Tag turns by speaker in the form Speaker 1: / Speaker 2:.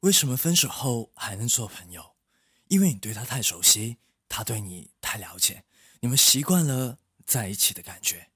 Speaker 1: 为什么分手后还能做朋友？因为你对他太熟悉他对你太了解你们习惯了在一起的感觉。